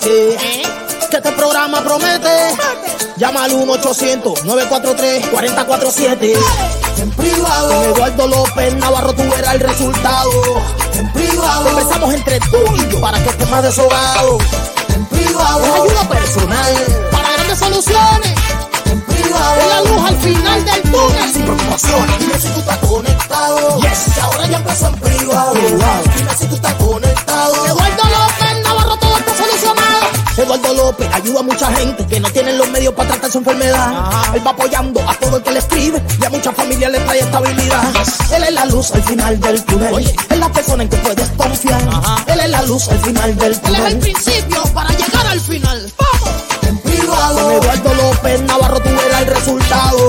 Que este programa promete. Llama al 1-800-943-4047. En privado. Con Eduardo López Navarro tú verás el resultado. En privado. Conversamos entre tú y yo para que estés más deshogado. En privado. Es ayuda personal. Para grandes soluciones. En privado. Es la luz al final del túnel. Sin preocupaciones. Dime si tú estás conectado. Yes. Ahora ya empezó en privado. Dime si tú estás conectado. Eduardo López ayuda a mucha gente que no tienen los medios para tratar su enfermedad. Él va apoyando a todo el que le escribe y a muchas familias le trae estabilidad. Él es la luz al final del túnel. Es la persona en que puedes confiar. Él es la luz al final del túnel. Él es el principio para llegar al final. ¡Vamos! En privado. Con Eduardo López Navarro tú verás el resultado.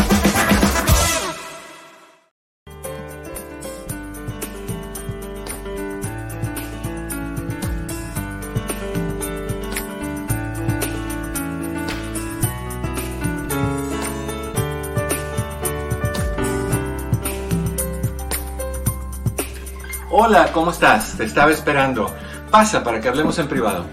¿Cómo estás? Te estaba esperando. Pasa para que hablemos en privado.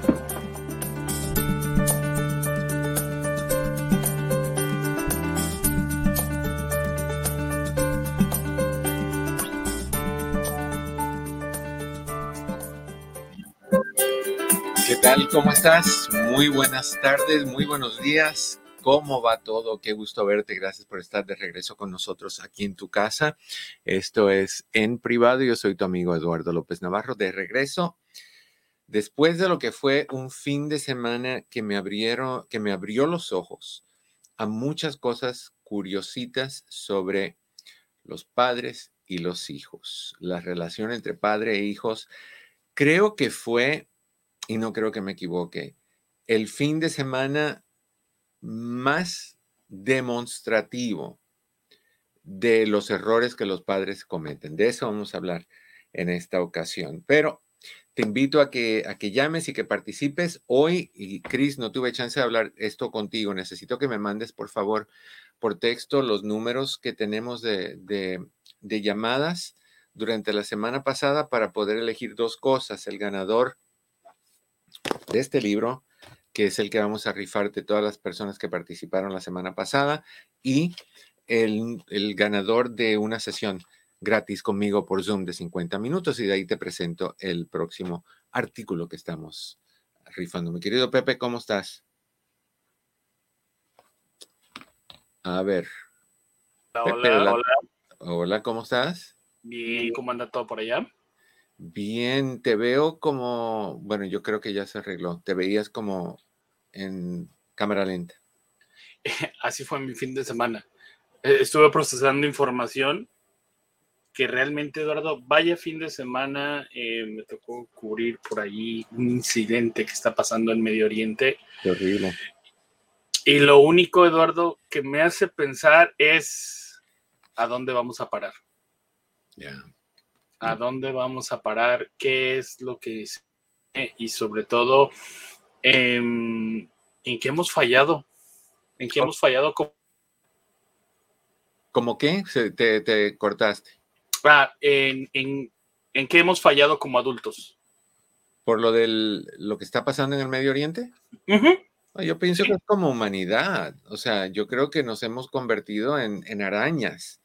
¿Qué tal? ¿Cómo estás? Muy buenas tardes, muy buenos días. ¿Cómo va todo? Qué gusto verte. Gracias por estar de regreso con nosotros aquí en tu casa. Esto es en privado. Yo soy tu amigo Eduardo López Navarro de regreso. Después de lo que fue un fin de semana que me abrieron, que me abrió los ojos a muchas cosas curiositas sobre los padres y los hijos, la relación entre padre e hijos. Creo que fue, y no creo que me equivoque, el fin de semana más demostrativo de los errores que los padres cometen. De eso vamos a hablar en esta ocasión. Pero te invito a que, a que llames y que participes hoy. Y Cris, no tuve chance de hablar esto contigo. Necesito que me mandes, por favor, por texto los números que tenemos de, de, de llamadas durante la semana pasada para poder elegir dos cosas. El ganador de este libro que es el que vamos a rifar de todas las personas que participaron la semana pasada, y el, el, ganador de una sesión gratis conmigo por Zoom de 50 minutos, y de ahí te presento el próximo artículo que estamos rifando. Mi querido Pepe, ¿cómo estás? A ver. Hola, Pepe, hola, hola. hola. Hola, ¿cómo estás? Bien, ¿cómo anda todo por allá? Bien, te veo como, bueno, yo creo que ya se arregló. Te veías como en cámara lenta. Así fue mi fin de semana. Eh, Estuve procesando información que realmente, Eduardo, vaya fin de semana, eh, me tocó cubrir por ahí un incidente que está pasando en Medio Oriente. Qué horrible. Y lo único, Eduardo, que me hace pensar es a dónde vamos a parar. Ya. ¿A dónde vamos a parar? ¿Qué es lo que es? Y sobre todo, em, ¿en qué hemos fallado? ¿En qué hemos fallado? como- ¿Cómo qué? Se- te, te cortaste. Ah, en, en- en qué hemos fallado como adultos? ¿Por lo de lo que está pasando en el Medio Oriente? No, Yo pienso que es como humanidad. O sea, yo creo que nos hemos convertido en, en arañas.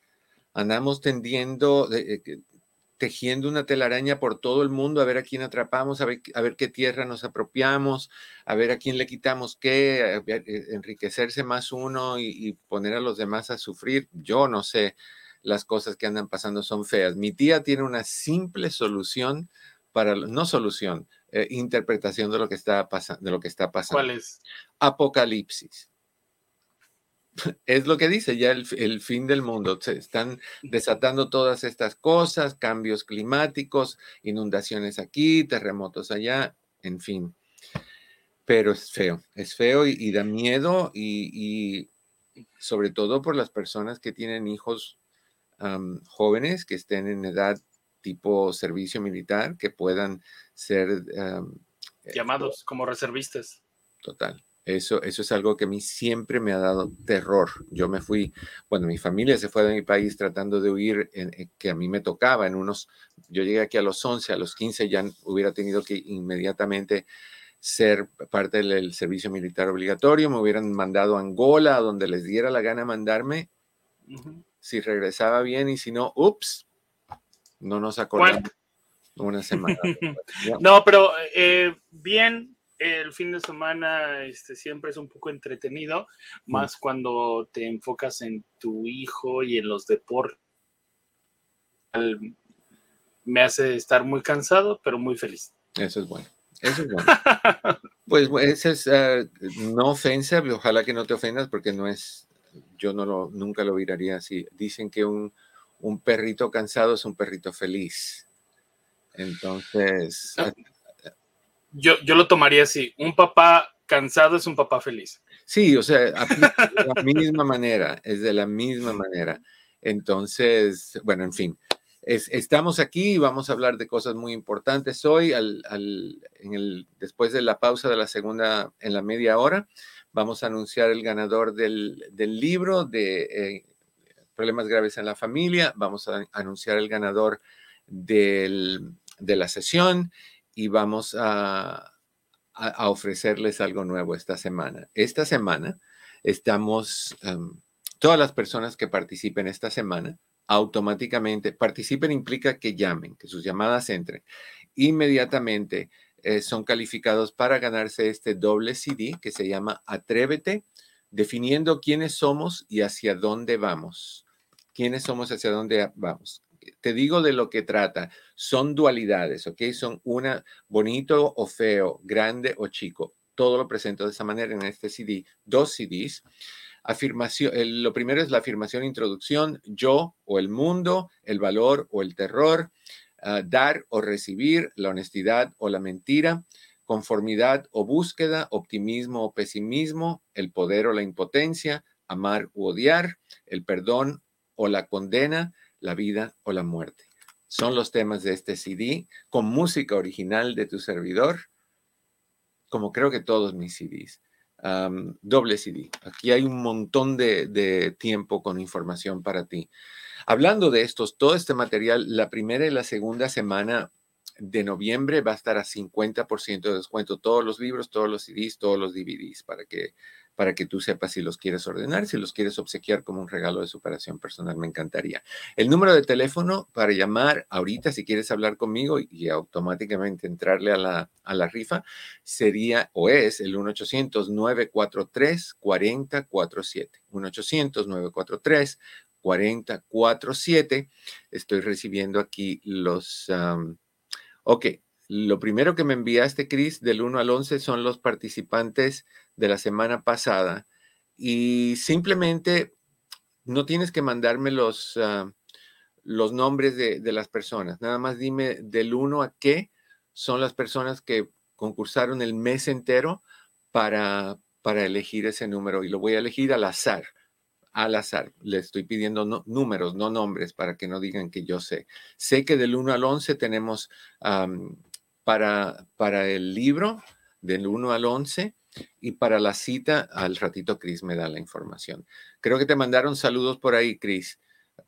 Andamos tendiendo, eh, tejiendo una telaraña por todo el mundo a ver a quién atrapamos, a ver, a ver qué tierra nos apropiamos, a ver a quién le quitamos qué, eh, enriquecerse más uno y, y poner a los demás a sufrir. Yo no sé, las cosas que andan pasando son feas. Mi tía tiene una simple solución para, no solución, eh, interpretación de lo que está pasando, de lo que está pasando. ¿Cuál es? Apocalipsis. Es lo que dice ya el, el, fin del mundo. Se están desatando todas estas cosas, cambios climáticos, inundaciones aquí, terremotos allá, en fin. Pero es feo, es feo y, da miedo y, sobre todo por las personas que tienen hijos jóvenes que estén en edad tipo servicio militar, que puedan ser... Llamados como reservistas. Total. Eso, eso es algo que a mí siempre me ha dado terror. Yo me fui, bueno, mi familia se fue de mi país tratando de huir, en, que a mí me tocaba en unos, yo llegué aquí a los 11, a los 15 ya hubiera tenido que inmediatamente ser parte del servicio militar obligatorio, me hubieran mandado a Angola, a donde les diera la gana mandarme, si regresaba bien y si no, ups, no nos acordamos una semana. no, pero eh, bien, el fin de semana este, siempre es un poco entretenido, más cuando te enfocas en tu hijo y en los deportes. Me hace estar muy cansado, pero muy feliz. Eso es bueno. Eso es bueno. pues esa es ah, no ofensa, ojalá que no te ofendas porque no es, yo no lo, nunca lo miraría así. Dicen que un, un perrito cansado es un perrito feliz. Entonces, ah, yo, yo lo tomaría así. Un papá cansado es un papá feliz. Sí, o sea, de la misma manera, es de la misma manera. Entonces, bueno, en fin, estamos aquí y vamos a hablar de cosas muy importantes hoy. Al, el, después de la pausa de la segunda, en la media hora, vamos a anunciar el ganador del, del libro de eh, Problemas Graves en la Familia. Vamos a anunciar el ganador del, de la sesión y vamos a, ofrecerles algo nuevo esta semana. Esta semana estamos, em, todas las personas que participen esta semana, automáticamente, participen implica que llamen, que sus llamadas entren. Inmediatamente eh, son calificados para ganarse este doble CD que se llama Atrévete, definiendo quiénes somos y hacia dónde vamos. ¿Quiénes somos hacia dónde vamos? Te digo de lo que trata. Son dualidades, ¿ok? Son una bonito o feo, grande o chico. Todo lo presento de esa manera en este CD. Dos CDs. Afirmación, lo primero es la afirmación introducción, yo o el mundo, el valor o el terror, ah, dar o recibir, la honestidad o la mentira, conformidad o búsqueda, optimismo o pesimismo, el poder o la impotencia, amar u odiar, el perdón o la condena, la vida o la muerte. Son los temas de este CD con música original de tu servidor, como creo que todos mis CDs. doble CD. Aquí hay un montón de, de, tiempo con información para ti. Hablando de estos, todo este material, la primera y la segunda semana de noviembre va a estar a 50% de descuento. Todos los libros, todos los CDs, todos los DVDs, para que para que tú sepas si los quieres ordenar, si los quieres obsequiar como un regalo de superación personal, me encantaría. El número de teléfono para llamar ahorita, si quieres hablar conmigo y, automáticamente entrarle a la, a la rifa, sería o es el 1-800-943-4047. 1-800-943-4047. Estoy recibiendo aquí los... ok, lo primero que me enviaste, Cris, del 1 al 11 son los participantes de la semana pasada y simplemente no tienes que mandarme los, ah, los nombres de, las personas, nada más dime del 1 a qué son las personas que concursaron el mes entero para, para elegir ese número y lo voy a elegir al azar. Al azar, le estoy pidiendo números, no nombres, para que no digan que yo sé. Sé que del 1 al 11 tenemos para, para el libro, del 1 al 11, y para la cita, al ratito Cris me da la información. Creo que te mandaron saludos por ahí, Cris,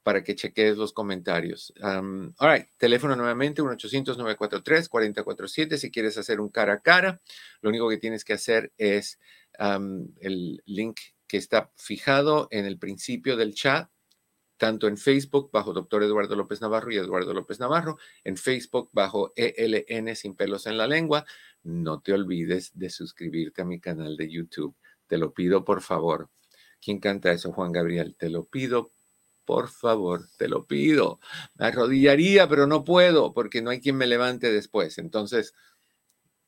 para que cheques los comentarios. all right, teléfono nuevamente, 1-800-943-4047. Si quieres hacer un cara a cara, lo único que tienes que hacer es el link que está fijado en el principio del chat tanto en Facebook bajo Doctor Eduardo López Navarro y Eduardo López Navarro, en Facebook bajo ELN sin pelos en la lengua. No te olvides de suscribirte a mi canal de YouTube. Te lo pido por favor. ¿Quién canta eso, Juan Gabriel? Te lo pido por favor, te lo pido. Me arrodillaría, pero no puedo porque no hay quien me levante después. Entonces,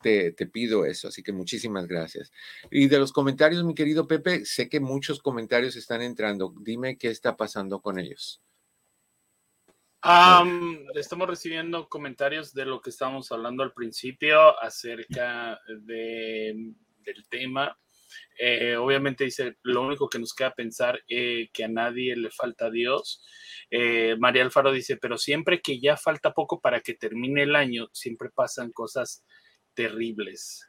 te, te, pido eso, así que muchísimas gracias. Y de los comentarios, mi querido Pepe, sé que muchos comentarios están entrando. Dime qué está pasando con ellos. Estamos recibiendo comentarios de lo que estábamos hablando al principio acerca de, del tema. Eh, obviamente dice, lo único que nos queda pensar eh, que a nadie le falta Dios. Eh, María Alfaro dice, pero siempre que ya falta poco para que termine el año, siempre pasan cosas terribles.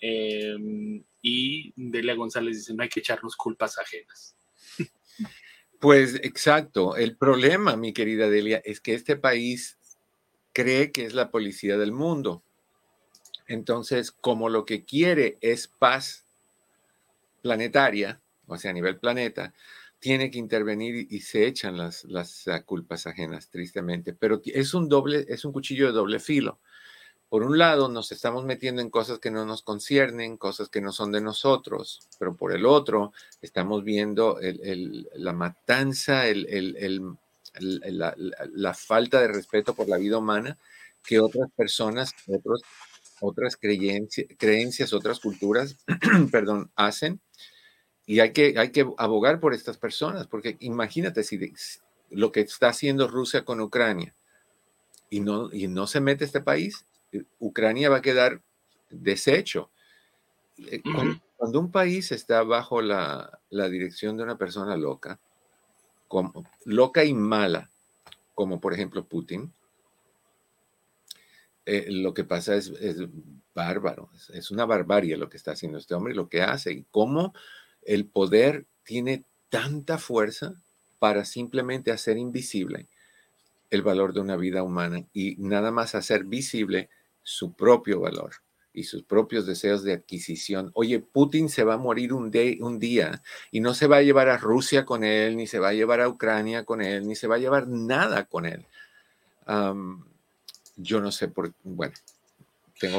Em, y Delia González dice, no hay que echarnos culpas ajenas. Pues exacto. El problema, mi querida Delia, es que este país cree que es la policía del mundo. Entonces, como lo que quiere es paz planetaria, o sea, a nivel planeta, tiene que intervenir y se echan las, las ah, culpas ajenas, tristemente. Pero es un doble, es un cuchillo de doble filo. Por un lado, nos estamos metiendo en cosas que no nos conciernen, cosas que no son de nosotros, pero por el otro, estamos viendo la matanza, la, la, falta de respeto por la vida humana que otras personas, otros, otras creencias, creencias, otras culturas, perdón, hacen. Y hay que, hay que abogar por estas personas, porque imagínate si lo que está haciendo Rusia con Ucrania y no, y no se mete este país, Ucrania va a quedar deshecho. Eh, cuando, un país está bajo la, dirección de una persona loca, como, loca y mala, como por ejemplo Putin, eh, lo que pasa es, bárbaro, es, es, una barbarie lo que está haciendo este hombre y lo que hace y cómo el poder tiene tanta fuerza para simplemente hacer invisible el valor de una vida humana y nada más hacer visible su propio valor y sus propios deseos de adquisición. Oye, Putin se va a morir un, un, día y no se va a llevar a Rusia con él, ni se va a llevar a Ucrania con él, ni se va a llevar nada con él. yo no sé por, bueno,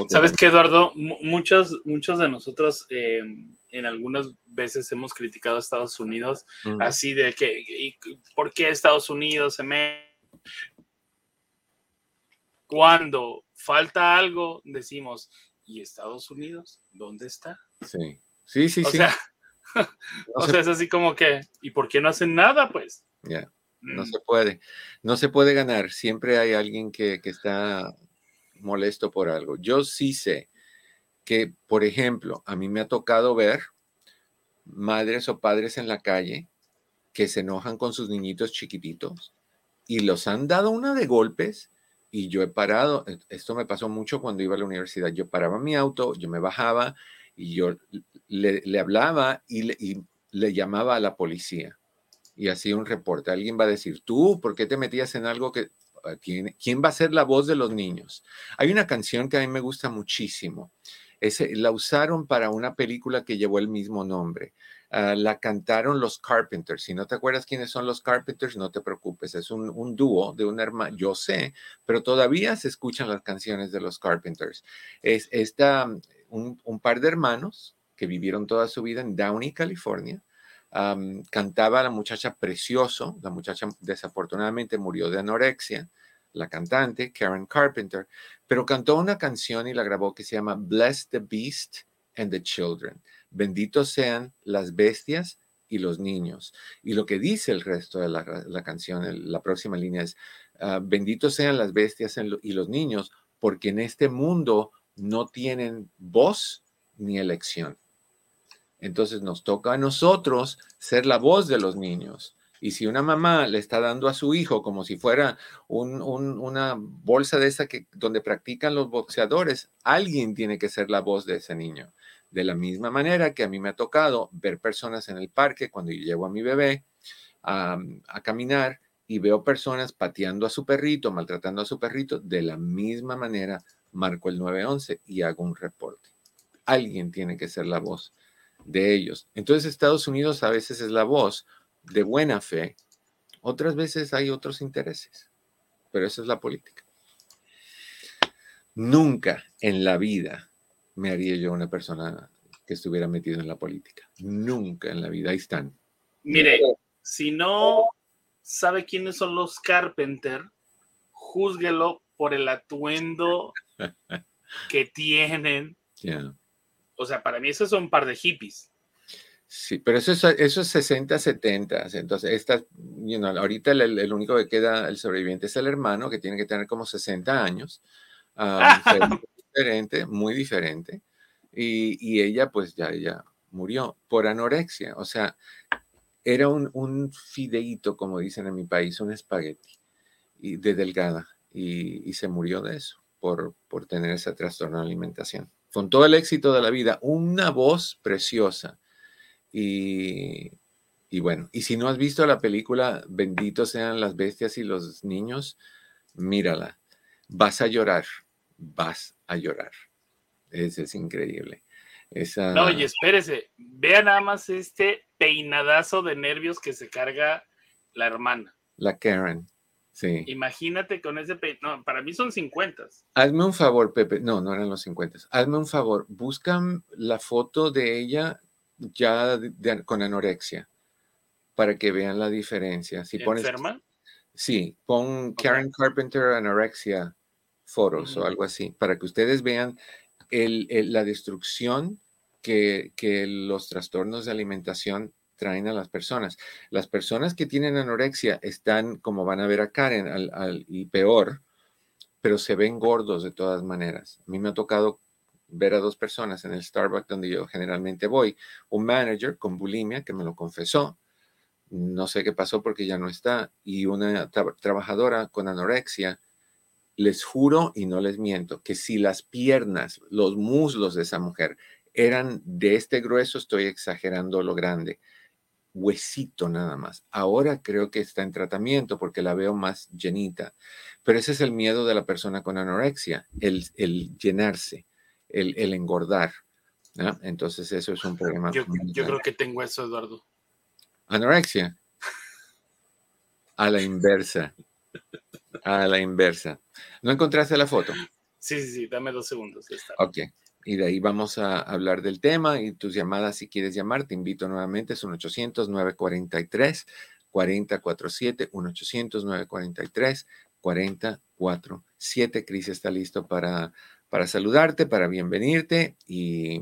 Sabes que Eduardo, muchos, muchos de nosotros em, en algunas veces hemos criticado a Estados Unidos, mm. así de que, ¿por qué Estados Unidos se me... Cuando falta algo, decimos, ¿y Estados Unidos? ¿Dónde está? Sí, sí, sí, o Sea, o sea, es así como que, ¿y por qué no hacen nada, pues? Ya, no mm. se puede, no se puede ganar, siempre hay alguien que, que está molesto por algo. Yo sí sé que, por ejemplo, a mí me ha tocado ver madres o padres en la calle que se enojan con sus niñitos chiquititos y los han dado una de golpes y yo he parado, esto me pasó mucho cuando iba a la universidad, yo paraba mi auto, yo me bajaba y yo le, hablaba y le, le llamaba a la policía y hacía un reporte. Alguien va a decir, tú, ¿por qué te metías en algo que ¿Quién, ¿Quién, va a ser la voz de los niños? Hay una canción que a mí me gusta muchísimo. Ese, la usaron para una película que llevó el mismo nombre. Ah, la cantaron los Carpenters. Si no te acuerdas quiénes son los Carpenters, no te preocupes. Es un, dúo de un hermano, yo sé, pero todavía se escuchan las canciones de los Carpenters. Es esta, un par de hermanos que vivieron toda su vida en Downey, California, cantaba la muchacha Precioso, la muchacha desafortunadamente murió de anorexia, la cantante Karen Carpenter, pero cantó una canción y la grabó que se llama Bless the Beast and the Children. Benditos sean las bestias y los niños. Y lo que dice el resto de la, canción, la próxima línea es, ah, benditos sean las bestias y los niños, porque en este mundo no tienen voz ni elección. Entonces nos toca a nosotros ser la voz de los niños. Y si una mamá le está dando a su hijo como si fuera una bolsa de esa que, donde practican los boxeadores, alguien tiene que ser la voz de ese niño. De la misma manera que a mí me ha tocado ver personas en el parque cuando yo llevo a mi bebé a, caminar y veo personas pateando a su perrito, maltratando a su perrito, de la misma manera marco el 911 y hago un reporte. Alguien tiene que ser la voz de ellos. Entonces Estados Unidos a veces es la voz de buena fe, otras veces hay otros intereses, pero esa es la política. Nunca en la vida me haría yo una persona que estuviera metido en la política. Nunca en la vida. Ahí están. Mire, si no sabe quiénes son los Carpenter, júzguelo por el atuendo que tienen. Yeah. O sea, para mí esos son un par de hippies. Sí, pero eso es, eso es 60, 70. Entonces, esta, you know, ahorita el, el único que queda, el sobreviviente es el hermano, que tiene que tener como 60 años. Ah, muy diferente. Y, y, ella, pues ya, ya murió por anorexia. O sea, era un, un fideíto, como dicen en mi país, un espagueti y de delgada. Y, y se murió de eso, por, por tener ese trastorno de alimentación. Con todo el éxito de la vida, una voz preciosa y, y, bueno, y si no has visto la película Benditos sean las bestias y los niños, mírala. Vas a llorar, vas a llorar. Eso es increíble. Esa... No, y espérese, vea nada más este peinadazo de nervios que se carga la hermana. La Karen, sí. Imagínate con ese peinado, no, para mí son 50. Hazme un favor, Pepe, no, no eran los 50. Hazme un favor, buscan la foto de ella ya de, de, con anorexia para que vean la diferencia. Si pones, ¿Enferma? Sí, pon Karen okay. Carpenter anorexia foros uh -huh. o algo así, para que ustedes vean el, el, la destrucción que, que, los trastornos de alimentación traen a las personas. Las personas que tienen anorexia están, como van a ver a Karen, al, al, y peor, pero se ven gordos de todas maneras. A mí me ha tocado ver a dos personas en el Starbucks donde yo generalmente voy, un manager con bulimia que me lo confesó, no sé qué pasó porque ya no está, y una tra trabajadora con anorexia, les juro y no les miento, que si las piernas, los muslos de esa mujer eran de este grueso, estoy exagerando lo grande, huesito nada más. Ahora creo que está en tratamiento porque la veo más llenita, pero ese es el miedo de la persona con anorexia, el, el llenarse el, el engordar. ¿no? Entonces eso es un problema. Yo, yo, creo que tengo eso, Eduardo. Anorexia. A la inversa. A la inversa. ¿No encontraste la foto? Sí, sí, sí, dame dos segundos. Ok. Y de ahí vamos a hablar del tema y tus llamadas, si quieres llamar, te invito nuevamente, son 800-943-4047, 1-800-943-4047. Cris está listo para para saludarte, para bienvenirte y,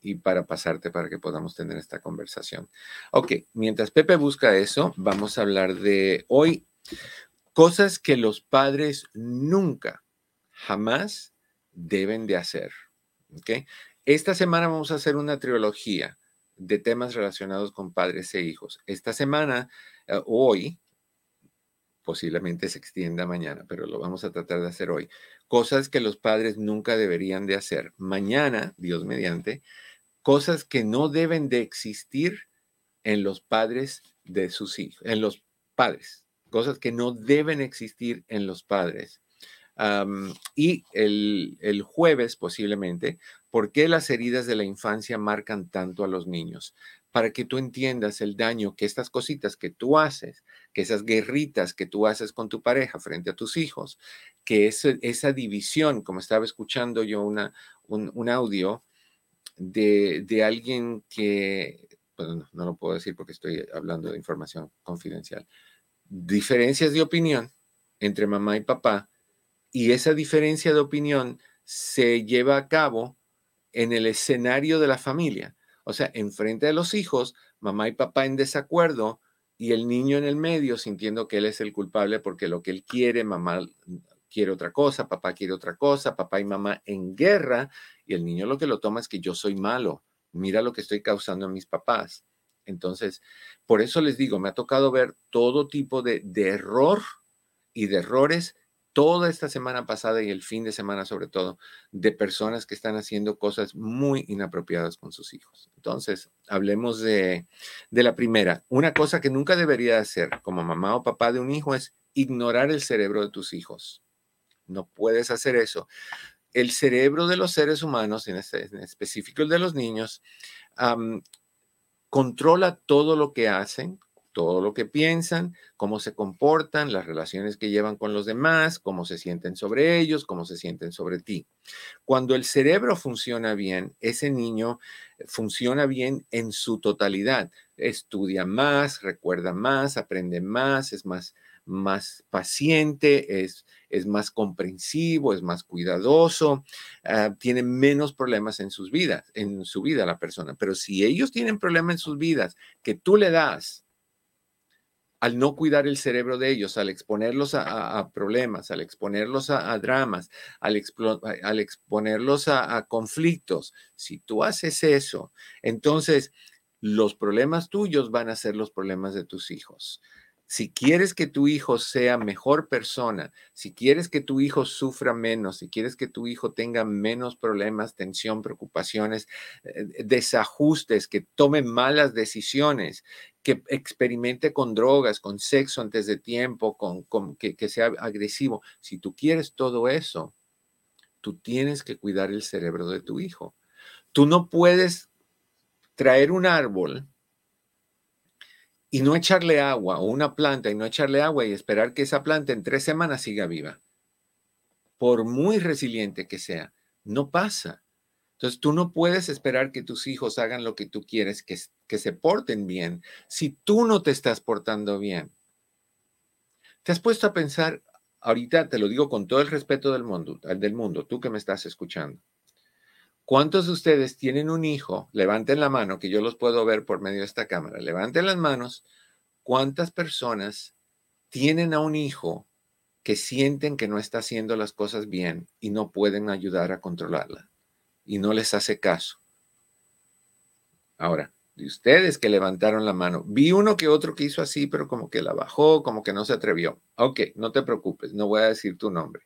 y, para pasarte para que podamos tener esta conversación. Ok, mientras Pepe busca eso, vamos a hablar de hoy cosas que los padres nunca, jamás deben de hacer. Ok, esta semana vamos a hacer una trilogía de temas relacionados con padres e hijos. Esta semana, uh, hoy, posiblemente se extienda mañana, pero lo vamos a tratar de hacer hoy. Cosas que los padres nunca deberían de hacer. Mañana, Dios mediante, cosas que no deben de existir en los padres de sus hijos, en los padres, cosas que no deben existir en los padres. Um, y el, el jueves, posiblemente, ¿por qué las heridas de la infancia marcan tanto a los niños? para que tú entiendas el daño que estas cositas que tú haces, que esas guerritas que tú haces con tu pareja frente a tus hijos, que es, esa división, como estaba escuchando yo una, un, un audio de, de, alguien que, bueno, no, no lo puedo decir porque estoy hablando de información confidencial, diferencias de opinión entre mamá y papá, y esa diferencia de opinión se lleva a cabo en el escenario de la familia o sea, enfrente de los hijos, mamá y papá en desacuerdo y el niño en el medio sintiendo que él es el culpable porque lo que él quiere, mamá quiere otra cosa, papá quiere otra cosa, papá y mamá en guerra y el niño lo que lo toma es que yo soy malo, mira lo que estoy causando a mis papás. Entonces, por eso les digo, me ha tocado ver todo tipo de, de error y de errores toda esta semana pasada y el fin de semana sobre todo, de personas que están haciendo cosas muy inapropiadas con sus hijos. Entonces, hablemos de, de la primera. Una cosa que nunca debería hacer como mamá o papá de un hijo es ignorar el cerebro de tus hijos. No puedes hacer eso. El cerebro de los seres humanos, en, este, específico el de los niños, um, controla todo lo que hacen, todo lo que piensan, cómo se comportan, las relaciones que llevan con los demás, cómo se sienten sobre ellos, cómo se sienten sobre ti. Cuando el cerebro funciona bien, ese niño funciona bien en su totalidad. Estudia más, recuerda más, aprende más, es más, más paciente, es, es más comprensivo, es más cuidadoso, ah, tiene menos problemas en sus vidas, en su vida la persona. Pero si ellos tienen problemas en sus vidas que tú le das al no cuidar el cerebro de ellos, al exponerlos a, problemas, al exponerlos a, dramas, al, al exponerlos a, conflictos, si tú haces eso, entonces los problemas tuyos van a ser los problemas de tus hijos. Si quieres que tu hijo sea mejor persona, si quieres que tu hijo sufra menos, si quieres que tu hijo tenga menos problemas, tensión, preocupaciones, eh, desajustes, que tome malas decisiones, que experimente con drogas, con sexo antes de tiempo, con, que, que sea agresivo, si tú quieres todo eso, tú tienes que cuidar el cerebro de tu hijo. Tú no puedes traer un árbol y no echarle agua o una planta y no echarle agua y esperar que esa planta en tres semanas siga viva. Por muy resiliente que sea, no pasa. Entonces tú no puedes esperar que tus hijos hagan lo que tú quieres, que, que se porten bien, si tú no te estás portando bien. ¿Te has puesto a pensar, ahorita te lo digo con todo el respeto del mundo, del mundo, tú que me estás escuchando, ¿Cuántos de ustedes tienen un hijo? Levanten la mano, que yo los puedo ver por medio de esta cámara. Levanten las manos. ¿Cuántas personas tienen a un hijo que sienten que no está haciendo las cosas bien y no pueden ayudar a controlarla? Y no les hace caso. Ahora, de ustedes que levantaron la mano, vi uno que otro que hizo así, pero como que la bajó, como que no se atrevió. Ok, no te preocupes, no voy a decir tu nombre.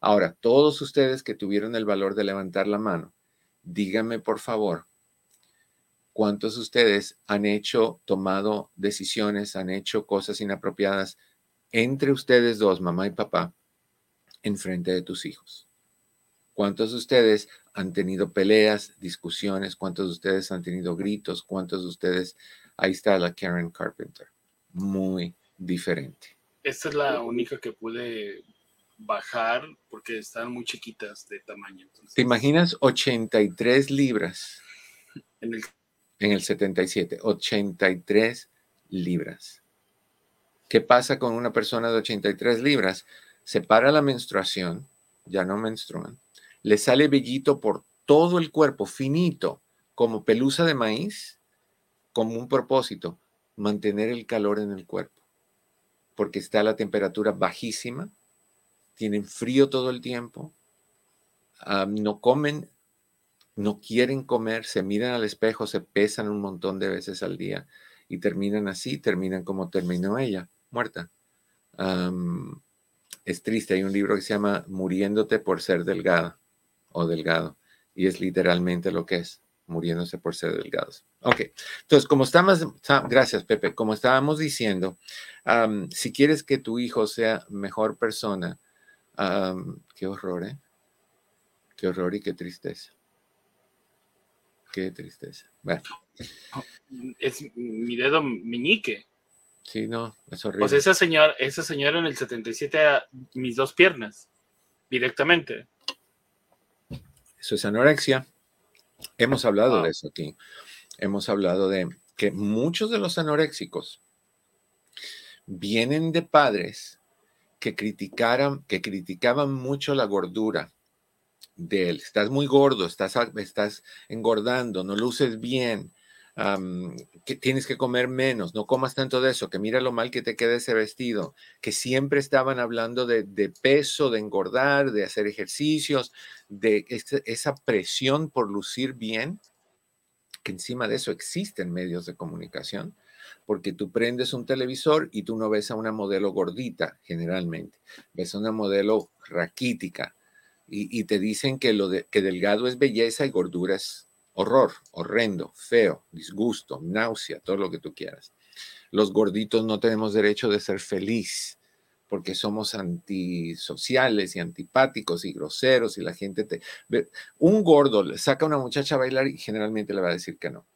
Ahora, todos ustedes que tuvieron el valor de levantar la mano, díganme por favor, ¿cuántos de ustedes han hecho, tomado decisiones, han hecho cosas inapropiadas entre ustedes dos, mamá y papá, en frente de tus hijos? ¿Cuántos de ustedes han tenido peleas, discusiones? ¿Cuántos de ustedes han tenido gritos? ¿Cuántos de ustedes? Ahí está la Karen Carpenter. Muy diferente. Esta es la única que pude bajar porque están muy chiquitas de tamaño. ¿Te imaginas 83 libras? En el, en el 77, 83 libras. ¿Qué pasa con una persona de 83 libras? Se para la menstruación, ya no menstruan, le sale vellito por todo el cuerpo, finito, como pelusa de maíz, como un propósito, mantener el calor en el cuerpo, porque está la temperatura bajísima tienen frío todo el tiempo, no comen, no quieren comer, se miran al espejo, se pesan un montón de veces al día y terminan así, terminan como terminó ella, muerta. es triste, hay un libro que se llama Muriéndote por ser delgada o delgado y es literalmente lo que es, muriéndose por ser delgados. Ok, entonces como estamos, gracias Pepe, como estábamos diciendo, si quieres que tu hijo sea mejor persona, qué horror, ¿eh? Qué horror y qué tristeza. Qué tristeza. Bueno. Es mi dedo meñique. Sí, no, es horrible. Pues esa señora, esa señora en el 77 a mis dos piernas, directamente. Eso es anorexia. Hemos hablado de eso aquí. Hemos hablado de que muchos de los anoréxicos vienen de padres que criticaran, que criticaban mucho la gordura de él. Estás muy gordo, estás, estás engordando, no luces bien, que tienes que comer menos, no comas tanto de eso, que mira lo mal que te queda ese vestido, que siempre estaban hablando de, peso, de engordar, de hacer ejercicios, de esa presión por lucir bien, que encima de eso existen medios de comunicación porque tú prendes un televisor y tú no ves a una modelo gordita generalmente, ves a una modelo raquítica y, te dicen que, lo que delgado es belleza y gordura es horror, horrendo, feo, disgusto, náusea, todo lo que tú quieras. Los gorditos no tenemos derecho de ser feliz porque somos antisociales y antipáticos y groseros y la gente te... Un gordo saca a una muchacha a bailar y generalmente le va a decir que no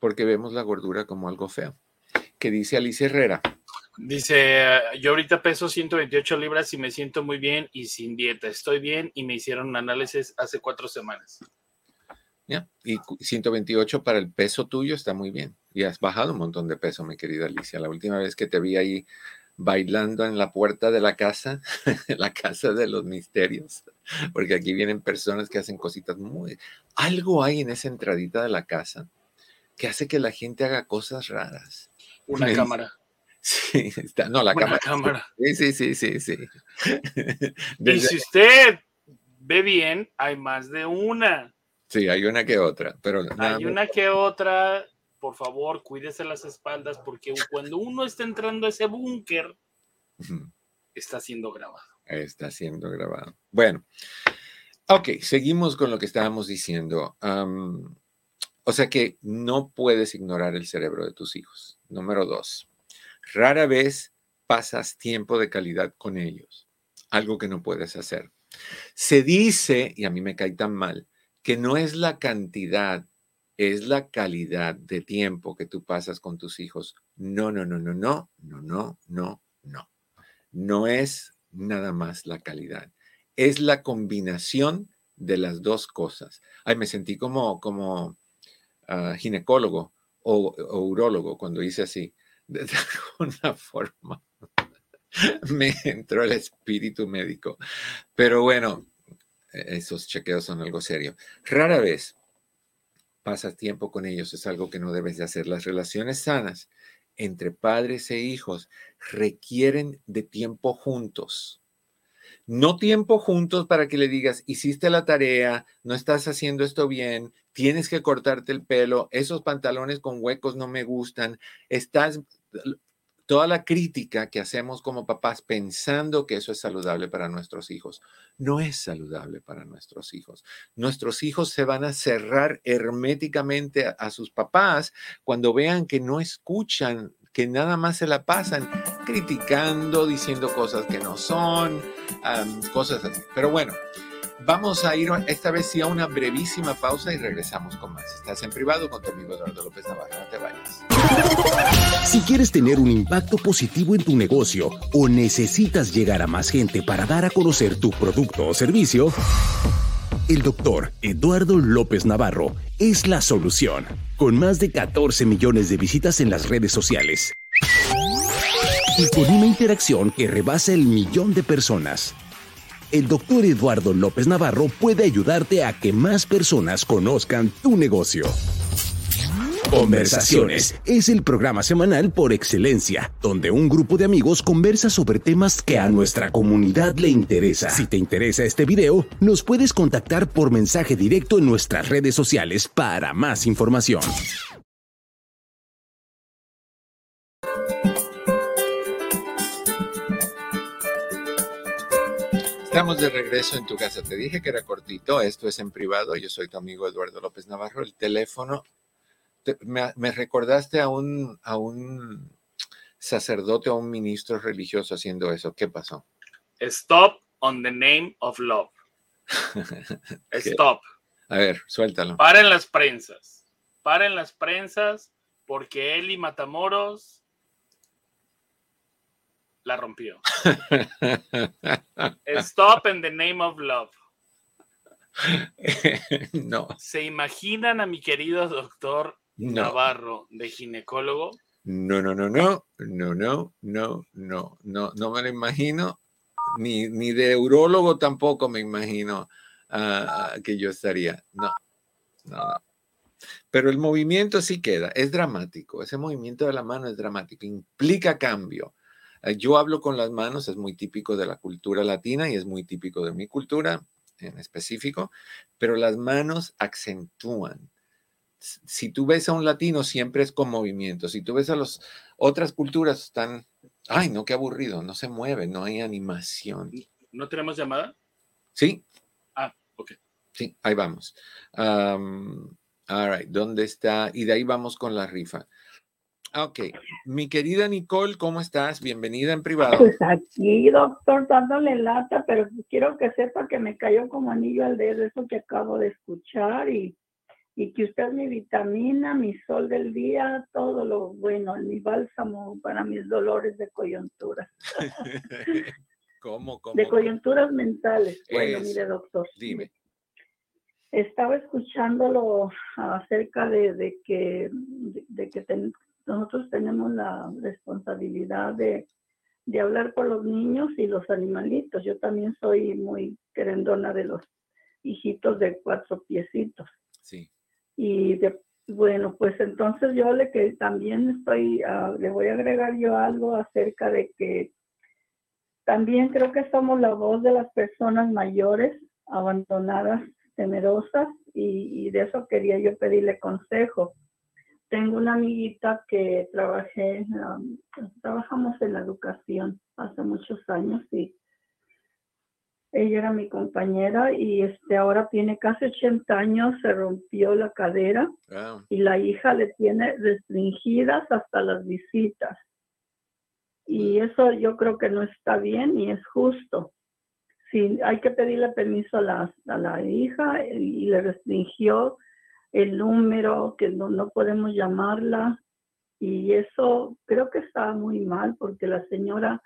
porque vemos la gordura como algo feo. ¿Qué dice Alicia Herrera? Dice, yo ahorita peso 128 libras y me siento muy bien y sin dieta. Estoy bien y me hicieron un análisis hace cuatro semanas. Ya, Y 128 para el peso tuyo está muy bien. Y has bajado un montón de peso, mi querida Alicia. La última vez que te vi ahí bailando en la puerta de la casa, la casa de los misterios, porque aquí vienen personas que hacen cositas muy... Algo hay en esa entradita de la casa que hace que la gente haga cosas raras. Una cámara. Sí, está, no, la cámara. cámara. Sí, sí, sí, sí, sí. Y si usted ve bien, hay más de una. Sí, hay una que otra, pero... Hay una que otra, por favor, cuídese las espaldas porque cuando uno está entrando a ese búnker, está siendo grabado. Está siendo grabado. Bueno, ok, seguimos con lo que estábamos diciendo. O sea que no puedes ignorar el cerebro de tus hijos. Número dos, rara vez pasas tiempo de calidad con ellos, algo que no puedes hacer. Se dice, y a mí me cae tan mal, que no es la cantidad, es la calidad de tiempo que tú pasas con tus hijos. No, no, no, no, no, no, no, no, no. No es nada más la calidad. Es la combinación de las dos cosas. Ay, me sentí como, como ginecólogo o, o, urólogo cuando hice así. De alguna forma me entró el espíritu médico. Pero bueno, e-, esos chequeos son algo serio. Rara vez pasas tiempo con ellos, es algo que no debes de hacer. Las relaciones sanas entre padres e hijos requieren de tiempo juntos. No tiempo juntos para que le digas, hiciste la tarea, no estás haciendo esto bien, tienes que cortarte el pelo, esos pantalones con huecos no me gustan, estás toda la crítica que hacemos como papás pensando que eso es saludable para nuestros hijos. No es saludable para nuestros hijos. Nuestros hijos se van a cerrar herméticamente a, sus papás cuando vean que no escuchan, que nada más se la pasan criticando, diciendo cosas que no son, cosas así. Pero bueno. Vamos a ir esta vez sí a una brevísima pausa y regresamos con más. Estás en privado con tu amigo Eduardo López Navarro. No te vayas. Si quieres tener un impacto positivo en tu negocio o necesitas llegar a más gente para dar a conocer tu producto o servicio, el doctor Eduardo López Navarro es la solución. Con más de 14 millones de visitas en las redes sociales y con una interacción que rebasa el millón de personas el doctor Eduardo López Navarro puede ayudarte a que más personas conozcan tu negocio. Conversaciones es el programa semanal por excelencia, donde un grupo de amigos conversa sobre temas que a nuestra comunidad le interesa. Si te interesa este video, nos puedes contactar por mensaje directo en nuestras redes sociales para más información. Estamos de regreso en tu casa. Te dije que era cortito. Esto es en privado. Yo soy tu amigo Eduardo López Navarro. El teléfono. me, recordaste a un, a un sacerdote o un ministro religioso haciendo eso. ¿Qué pasó? Stop on the name of love. Stop. A ver, suéltalo. Paren las prensas. Paren las prensas porque él y Matamoros la rompió. Stop in the name of love. No. ¿Se imaginan a mi querido doctor Navarro de ginecólogo? No, no, no, no, no, no, no, no, no, no me lo imagino. Ni, ni de urólogo tampoco me imagino ah, que yo estaría. No, no, no. Pero el movimiento sí queda, es dramático. Ese movimiento de la mano es dramático, implica cambio. Eh, yo hablo con las manos, es muy típico de la cultura latina y es muy típico de mi cultura en específico, pero las manos acentúan. Si tú ves a un latino, siempre es con movimiento. Si tú ves a las otras culturas, están, ay, no, qué aburrido, no se mueve, no hay animación. ¿No tenemos llamada? Sí. Ah, ok. Sí, ahí vamos. all right, ¿dónde está? Y de ahí vamos con la rifa. Ok, mi querida Nicole, ¿cómo estás? Bienvenida en privado. Pues aquí, doctor, dándole lata, pero quiero que sepa que me cayó como anillo al dedo eso que acabo de escuchar y, y que usted es mi vitamina, mi sol del día, todo lo bueno, mi bálsamo para mis dolores de coyuntura. ¿Cómo, cómo? De coyunturas mentales. Bueno, mire, doctor. Dime. estaba escuchándolo acerca de, que, de, que nosotros tenemos la responsabilidad de, de hablar por los niños y los animalitos. Yo también soy muy querendona de los hijitos de cuatro piecitos. Sí. Y de, bueno, pues entonces yo le que también estoy, ah, le voy a agregar yo algo acerca de que también creo que somos la voz de las personas mayores abandonadas, temerosas, y, de eso quería yo pedirle consejo. Tengo una amiguita que trabajé, um, trabajamos en la educación hace muchos años y ella era mi compañera y este ahora tiene casi 80 años, se rompió la cadera y la hija le tiene restringidas hasta las visitas. Y eso yo creo que no está bien ni es justo. Si hay que pedirle permiso a la, a la hija y le restringió el número, que no, no podemos llamarla. Y eso creo que está muy mal porque la señora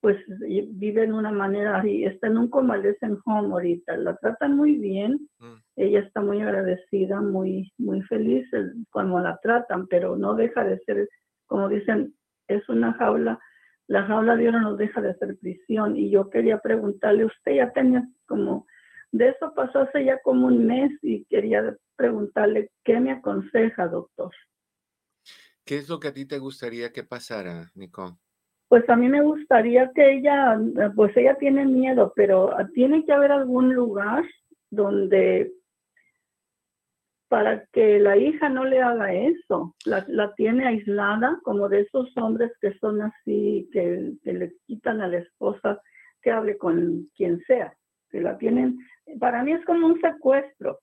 pues vive en una manera y está en un convalescent home ahorita. La tratan muy bien. Mm. Ella está muy agradecida, muy, muy feliz como la tratan, pero no deja de ser, como dicen, es una jaula. La jaula de oro no deja de ser prisión. Y yo quería preguntarle, usted ya tenía como, de eso pasó hace ya como un mes y quería preguntarle, ¿qué me aconseja, doctor? ¿Qué es lo que a ti te gustaría que pasara, Nicole? Pues a mí me gustaría que ella, pues ella tiene miedo, pero tiene que haber algún lugar donde para que la hija no le haga eso, la, tiene aislada como de esos hombres que son así, que, le quitan a la esposa que hable con quien sea, que la tienen, para mí es como un secuestro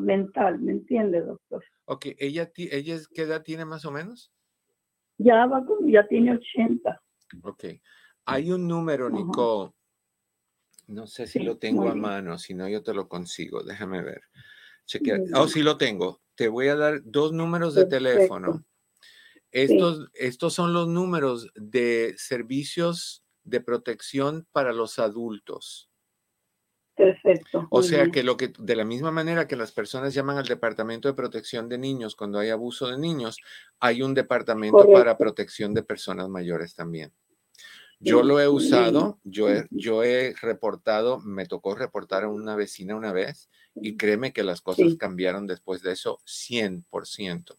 mental, ¿me entiende, doctor? Ok, ¿ella, ella qué edad tiene más o menos? ya va ya tiene 80. Ok. Hay un número, Nico. No sé si lo tengo a mano, si no yo te lo consigo. Déjame ver. Chequear. Oh, sí lo tengo. Te voy a dar dos números de teléfono. Estos, estos son los números de servicios de protección para los adultos. Perfecto. O sea que lo que de la misma manera que las personas llaman al departamento de protección de niños cuando hay abuso de niños, hay un departamento para protección de personas mayores también. Yo lo he usado, yo he, yo he reportado, me tocó reportar a una vecina una vez y créeme que las cosas cambiaron después de eso 100%.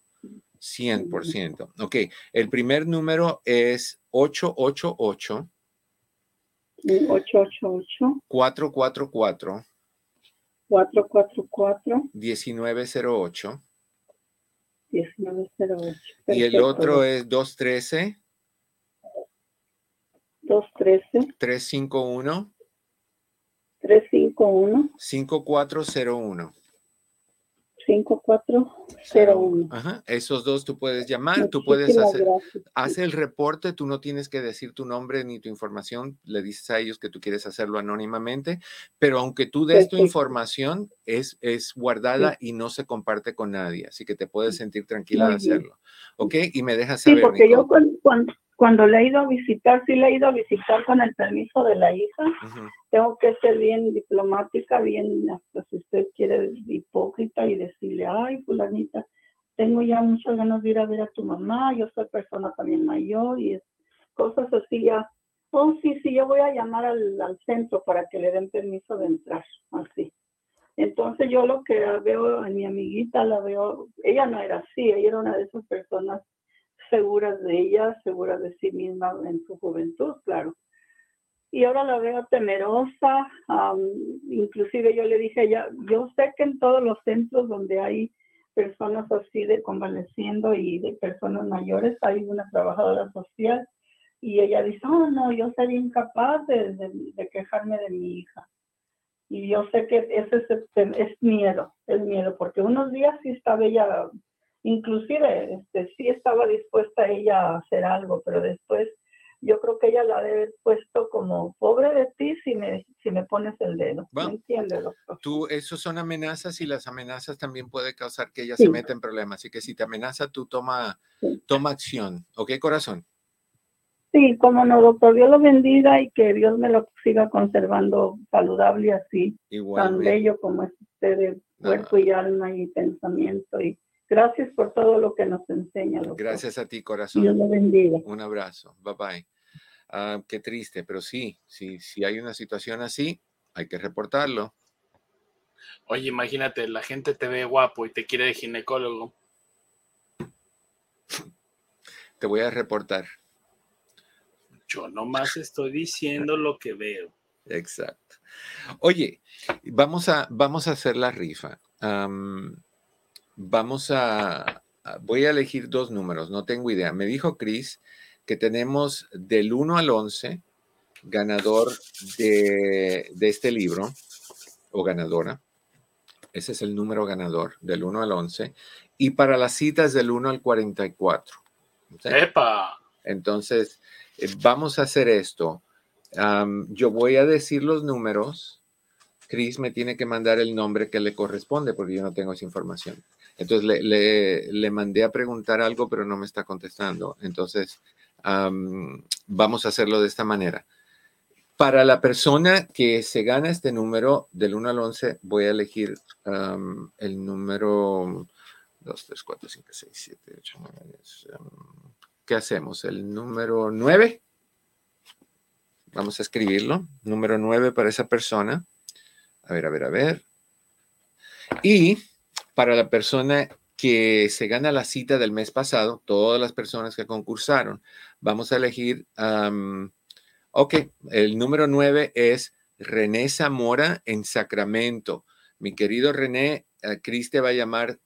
100%. Ok, el primer número es 888 888 444 444 1908 1908. Y el otro es 213 213 351 351 5401 5401. Ajá, esos dos tú puedes llamar, tú puedes hacer, hace el reporte, tú no tienes que decir tu nombre ni tu información, le dices a ellos que tú quieres hacerlo anónimamente, pero aunque tú des tu información, es, es guardada y no se comparte con nadie, así que te puedes sentir tranquila de hacerlo. ¿Ok? Y me dejas saber. Sí, porque yo cuando, cuando le he ido a visitar, sí le he ido a visitar con el permiso de la hija. Tengo que ser bien diplomática, bien, hasta si usted quiere, hipócrita y decirle, ay, fulanita, tengo ya muchas ganas de ir a ver a tu mamá, yo soy persona también mayor y cosas así ya. Oh, sí, sí, yo voy a llamar al, al centro para que le den permiso de entrar, así. Entonces yo lo que veo a mi amiguita, la veo, ella no era así, ella era una de esas personas seguras de ella, seguras de sí misma en su juventud, claro. Y ahora la veo temerosa, inclusive yo le dije a ella, yo sé que en todos los centros donde hay personas así de convaleciendo y de personas mayores, hay una trabajadora social y ella dice, oh no, yo sería incapaz de, quejarme de mi hija. Y yo sé que ese es, es, miedo, es miedo, porque unos días sí estaba ella inclusive este, sí estaba dispuesta ella a hacer algo, pero después yo creo que ella la debe haber puesto como pobre de ti si me, si me pones el dedo. ¿Me entiendes, doctor? Tú, eso son amenazas y las amenazas también puede causar que ella se meta en problemas. Así que si te amenaza, tú toma, toma acción. ¿Ok, corazón? Sí, como no, doctor. Dios lo bendiga y que Dios me lo siga conservando saludable así, tan bello como es usted de cuerpo y alma y pensamiento. Y gracias por todo lo que nos enseña. Gracias a ti, corazón. Dios lo bendiga. Un abrazo. Bye bye. Ah, qué triste, pero sí, sí, si hay una situación así, hay que reportarlo. Oye, imagínate, la gente te ve guapo y te quiere de ginecólogo. Te voy a reportar. Yo nomás estoy diciendo lo que veo. Exacto. Oye, vamos a, vamos a hacer la rifa. Vamos a, voy a elegir dos números, no tengo idea. Me dijo Chris que tenemos del 1 al 11 ganador de, de este libro o ganadora. Ese es el número ganador del 1 al 11. Y para las citas del 1 al 44. ¡Epa! Entonces, eh, vamos a hacer esto. yo voy a decir los números. Chris me tiene que mandar el nombre que le corresponde porque yo no tengo esa información. Entonces le, le, mandé a preguntar algo, pero no me está contestando. Entonces, vamos a hacerlo de esta manera. Para la persona que se gana este número del 1 al 11, voy a elegir el número 2, 3, 4, 5, 6, 7, 8, 9, 10. ¿Qué hacemos? ¿El número 9? Vamos a escribirlo. Número 9 para esa persona. A ver, a ver, a ver. Y para la persona que se gana la cita del mes pasado, todas las personas que concursaron, vamos a elegir Ok, el número nueve es René Zamora en Sacramento. Mi querido René, eh, Cris te va a llamar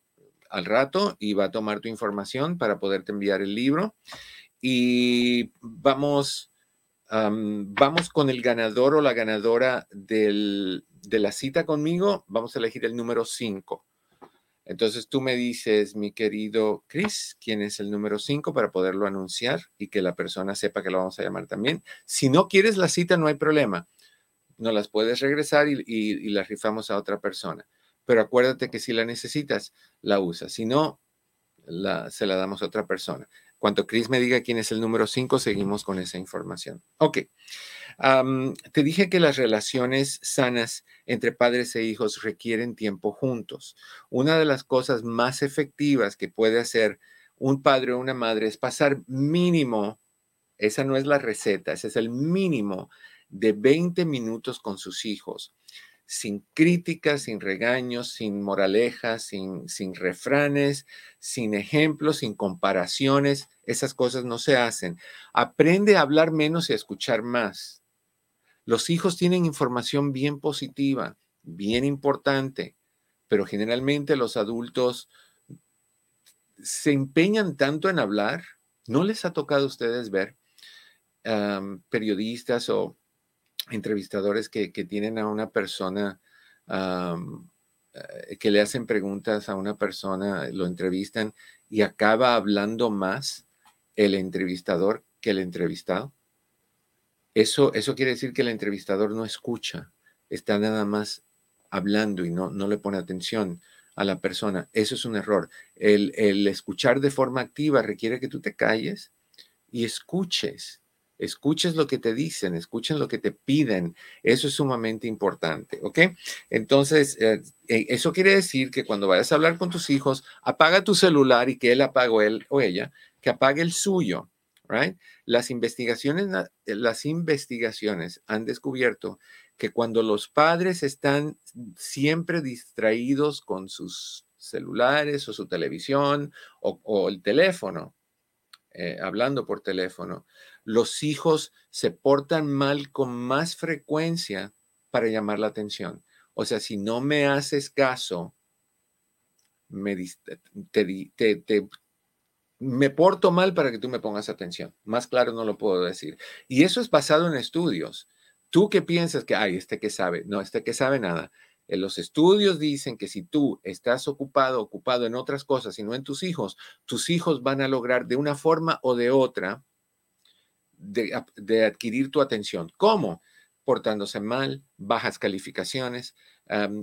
al rato y va a tomar tu información para poderte enviar el libro. Y vamos, vamos con el ganador o la ganadora de la cita conmigo. Vamos a elegir el número cinco. Entonces tú me dices, mi querido Chris, quién es el número 5 para poderlo anunciar y que la persona sepa que lo vamos a llamar también. Si no quieres la cita, no hay problema. No las puedes regresar y, las rifamos a otra persona. Pero acuérdate que si la necesitas, la usas. Si no, se la damos a otra persona. Cuando Chris me diga quién es el número 5, seguimos con esa información. Ok. te dije que las relaciones sanas entre padres e hijos requieren tiempo juntos. Una de las cosas más efectivas que puede hacer un padre o una madre es pasar mínimo, esa no es la receta, ese es el mínimo de 20 minutos con sus hijos sin críticas, sin regaños, sin moralejas, sin, sin refranes, sin ejemplos, sin comparaciones. Esas cosas no se hacen. Aprende a hablar menos y a escuchar más. Los hijos tienen información bien positiva, bien importante, pero generalmente los adultos se empeñan tanto en hablar. ¿No les ha tocado a ustedes ver periodistas o entrevistadores que, tienen a una persona, eh, que le hacen preguntas a una persona, lo entrevistan y acaba hablando más el entrevistador que el entrevistado. Eso, eso quiere decir que el entrevistador no escucha, está nada más hablando y no, no le pone atención a la persona. Eso es un error. El, el escuchar de forma activa requiere que tú te calles y escuches Escuches lo que te dicen, escuchen lo que te piden. Eso es sumamente importante, ¿ok? Entonces, eh, eh, eso quiere decir que cuando vayas a hablar con tus hijos, apaga tu celular y que él apague él o ella, que apague el suyo, right? Las investigaciones, eh, las investigaciones han descubierto que cuando los padres están siempre distraídos con sus celulares o su televisión o, el teléfono, hablando por teléfono, los hijos se portan mal con más frecuencia para llamar la atención. O sea, si no me haces caso, me, me porto mal para que tú me pongas atención. Más claro no lo puedo decir. Y eso es basado en estudios. Tú qué piensas que, ay, este que sabe, no, este que sabe nada. En los estudios dicen que si tú estás ocupado, ocupado en otras cosas y no en tus hijos, tus hijos van a lograr de una forma o de otra de, adquirir tu atención. ¿Cómo? Portándose mal, bajas calificaciones,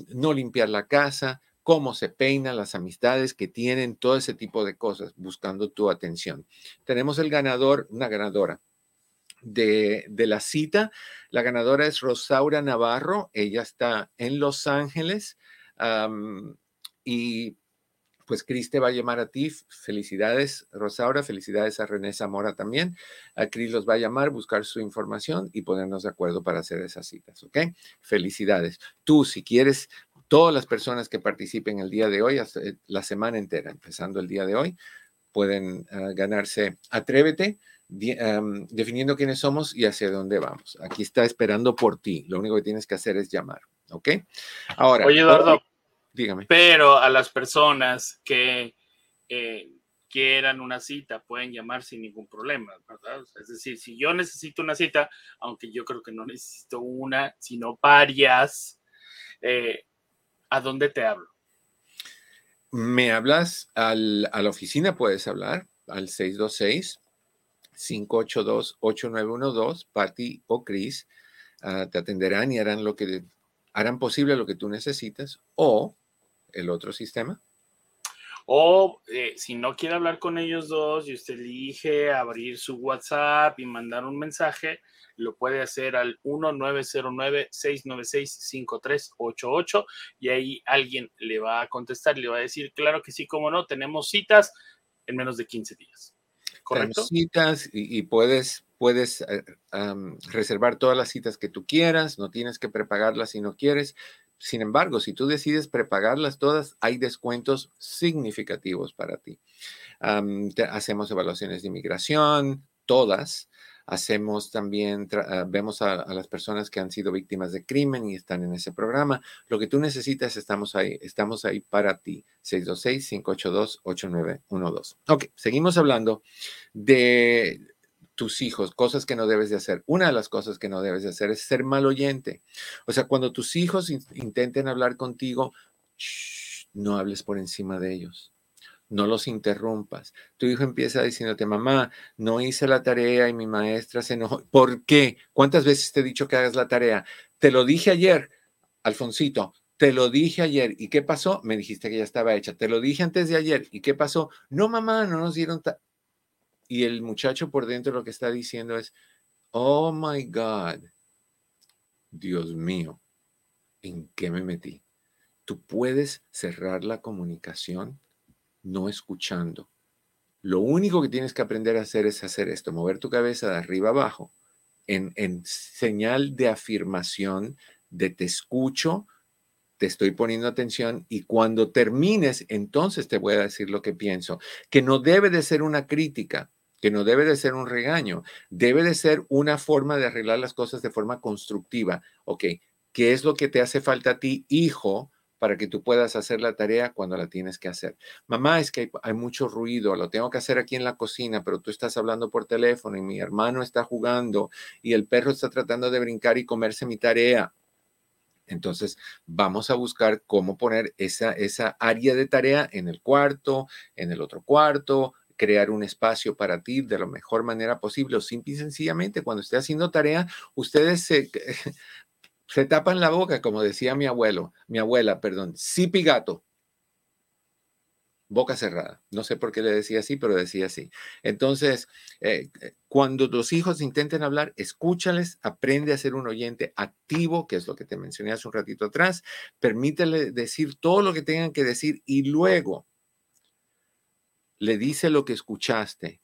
no limpiar la casa, cómo se peinan las amistades que tienen, todo ese tipo de cosas, buscando tu atención. Tenemos el ganador, una ganadora de, de la cita. La ganadora es Rosaura Navarro. Ella está en Los Ángeles. y pues Cris te va a llamar a ti. Felicidades, Rosaura. Felicidades a René Zamora también. A Cris los va a llamar, buscar su información y ponernos de acuerdo para hacer esas citas, ¿ok? Felicidades. Tú, si quieres, todas las personas que participen el día de hoy, eh, la semana entera, empezando el día de hoy, pueden ah, ganarse Atrévete, definiendo quiénes somos y hacia dónde vamos. Aquí está esperando por ti. Lo único que tienes que hacer es llamar, ¿ok? Ahora. Oye, Eduardo. Dígame. Pero a las personas que eh, quieran una cita pueden llamar sin ningún problema, ¿verdad? Es decir, si yo necesito una cita, aunque yo creo que no necesito una, sino varias, eh, ¿a dónde te hablo? Me hablas a la oficina, puedes hablar al 626 582 8912, Patty o Chris ah, te atenderán y harán lo que harán posible lo que tú necesitas o el otro sistema. O eh, si no quiere hablar con ellos dos y usted elige abrir su WhatsApp y mandar un mensaje, lo puede hacer al 1909-696-5388 y ahí alguien le va a contestar le va a decir, claro que sí, como no, tenemos citas en menos de 15 días. ¿Correcto? citas y, puedes, puedes eh, reservar todas las citas que tú quieras, no tienes que prepagarlas si no quieres. Sin embargo, si tú decides prepagarlas todas, hay descuentos significativos para ti. hacemos evaluaciones de inmigración, todas. Hacemos también, ah, vemos a, las personas que han sido víctimas de crimen y están en ese programa. Lo que tú necesitas, estamos ahí, estamos ahí para ti. 626-582-8912. Ok, seguimos hablando de tus hijos, cosas que no debes de hacer. Una de las cosas que no debes de hacer es ser mal oyente. O sea, cuando tus hijos intenten hablar contigo, no hables por encima de ellos. No los interrumpas. Tu hijo empieza diciéndote, mamá, no hice la tarea y mi maestra se enojó. ¿Por qué? ¿Cuántas veces te he dicho que hagas la tarea? Te lo dije ayer, Alfonsito, te lo dije ayer. ¿Y qué pasó? Me dijiste que ya estaba hecha. Te lo dije antes de ayer. ¿Y qué pasó? No, mamá, no nos dieron y el muchacho por dentro lo que está diciendo es, oh my God, Dios mío, ¿en qué me metí? Tú puedes cerrar la comunicación no escuchando. Lo único que tienes que aprender a hacer es hacer esto, mover tu cabeza de arriba abajo en, en señal de afirmación de te escucho, te estoy poniendo atención y cuando termines, entonces te voy a decir lo que pienso, que no debe de ser una crítica, que no debe de ser un regaño, debe de ser una forma de arreglar las cosas de forma constructiva. Ok, ¿qué es lo que te hace falta a ti, hijo, para que tú puedas hacer la tarea cuando la tienes que hacer? Mamá, es que hay, mucho ruido, lo tengo que hacer aquí en la cocina, pero tú estás hablando por teléfono y mi hermano está jugando y el perro está tratando de brincar y comerse mi tarea. Entonces, vamos a buscar cómo poner esa, esa área de tarea en el cuarto, en el otro cuarto, crear un espacio para ti de la mejor manera posible o simple y sencillamente cuando esté haciendo tarea, ustedes se, se tapan la boca, como decía mi abuelo, mi abuela, perdón, sí gato, boca cerrada. No sé por qué le decía así, pero decía así. Entonces, eh, eh, cuando los hijos intenten hablar, escúchales, aprende a ser un oyente activo, que es lo que te mencioné hace un ratito atrás, permítele decir todo lo que tengan que decir y luego le dice lo que escuchaste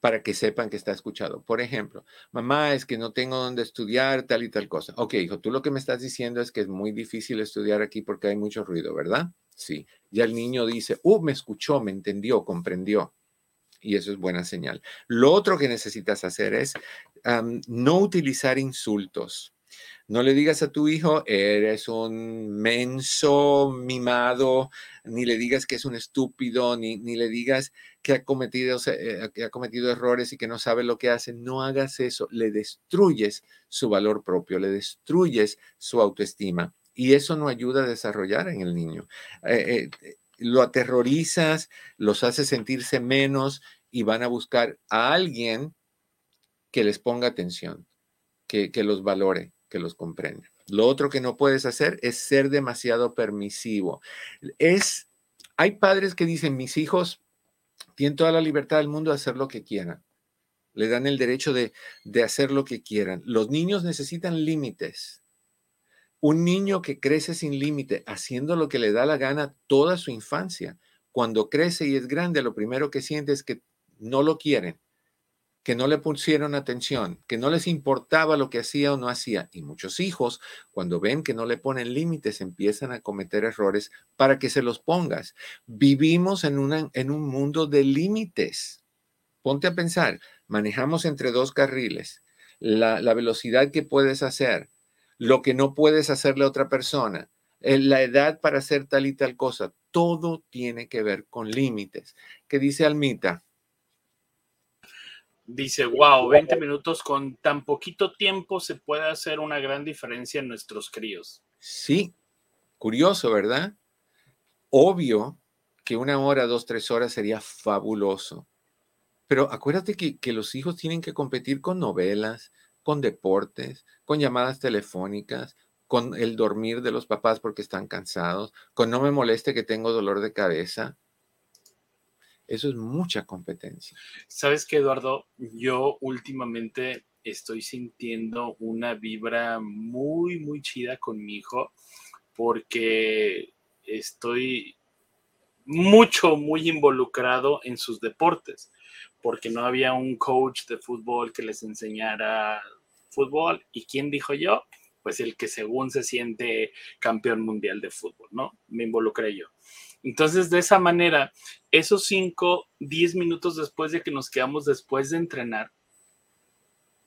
para que sepan que está escuchado. Por ejemplo, mamá, es que no tengo dónde estudiar tal y tal cosa. Ok, hijo, tú lo que me estás diciendo es que es muy difícil estudiar aquí porque hay mucho ruido, ¿verdad? Sí. Ya el niño dice, uh, me escuchó, me entendió, comprendió. Y eso es buena señal. Lo otro que necesitas hacer es no utilizar insultos. No le digas a tu hijo, eres un menso mimado, ni le digas que es un estúpido, ni, ni le digas que ha, cometido, eh, que ha cometido errores y que no sabe lo que hace. No hagas eso. Le destruyes su valor propio, le destruyes su autoestima. Y eso no ayuda a desarrollar en el niño. Eh, eh, lo aterrorizas, los hace sentirse menos y van a buscar a alguien que les ponga atención, que, que los valore que los comprende. Lo otro que no puedes hacer es ser demasiado permisivo. Es, hay padres que dicen, mis hijos tienen toda la libertad del mundo de hacer lo que quieran. Le dan el derecho de, de hacer lo que quieran. Los niños necesitan límites. Un niño que crece sin límite, haciendo lo que le da la gana toda su infancia, cuando crece y es grande, lo primero que siente es que no lo quieren, que no le pusieron atención, que no les importaba lo que hacía o no hacía. Y muchos hijos, cuando ven que no le ponen límites, empiezan a cometer errores para que se los pongas. Vivimos en, una, en un mundo de límites. Ponte a pensar, manejamos entre dos carriles, la, la velocidad que puedes hacer, lo que no puedes hacerle a otra persona, la edad para hacer tal y tal cosa, todo tiene que ver con límites. ¿Qué dice Almita? Dice, wow, 20 minutos con tan poquito tiempo se puede hacer una gran diferencia en nuestros críos. Sí, curioso, ¿verdad? Obvio que una hora, dos, tres horas sería fabuloso. Pero acuérdate que, que los hijos tienen que competir con novelas, con deportes, con llamadas telefónicas, con el dormir de los papás porque están cansados, con no me moleste que tengo dolor de cabeza. Eso es mucha competencia. ¿Sabes qué, Eduardo? Yo últimamente estoy sintiendo una vibra muy, muy chida con mi hijo porque estoy mucho, muy involucrado en sus deportes, porque no había un coach de fútbol que les enseñara fútbol. ¿Y quién dijo yo? Pues el que según se siente campeón mundial de fútbol, ¿no? Me involucré yo. Entonces, de esa manera, esos 5, 10 minutos después de que nos quedamos después de entrenar,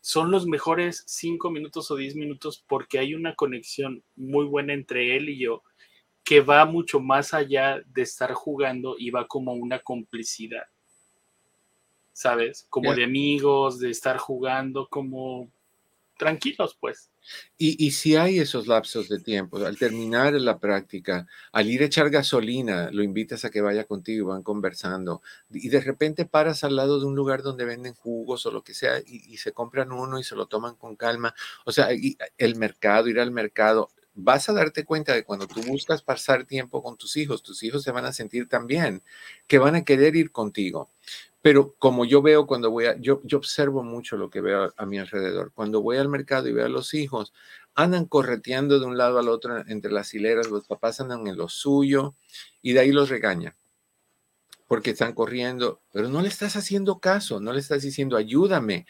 son los mejores 5 minutos o 10 minutos porque hay una conexión muy buena entre él y yo que va mucho más allá de estar jugando y va como una complicidad, ¿sabes? Como de amigos, de estar jugando, como tranquilos, pues. Y, si hay esos lapsos de tiempo, al terminar la práctica, al ir a echar gasolina, lo invitas a que vaya contigo y van conversando, y de repente paras al lado de un lugar donde venden jugos o lo que sea, y, se compran uno y se lo toman con calma. O sea, el mercado, ir al mercado, vas a darte cuenta de cuando tú buscas pasar tiempo con tus hijos, tus hijos se van a sentir también, que van a querer ir contigo. Pero como yo veo cuando voy a, yo, observo mucho lo que veo a, mi alrededor. Cuando voy al mercado y veo a los hijos, andan correteando de un lado al otro entre las hileras, los papás andan en lo suyo y de ahí los regaña porque están corriendo, pero no le estás haciendo caso, no le estás diciendo, ayúdame.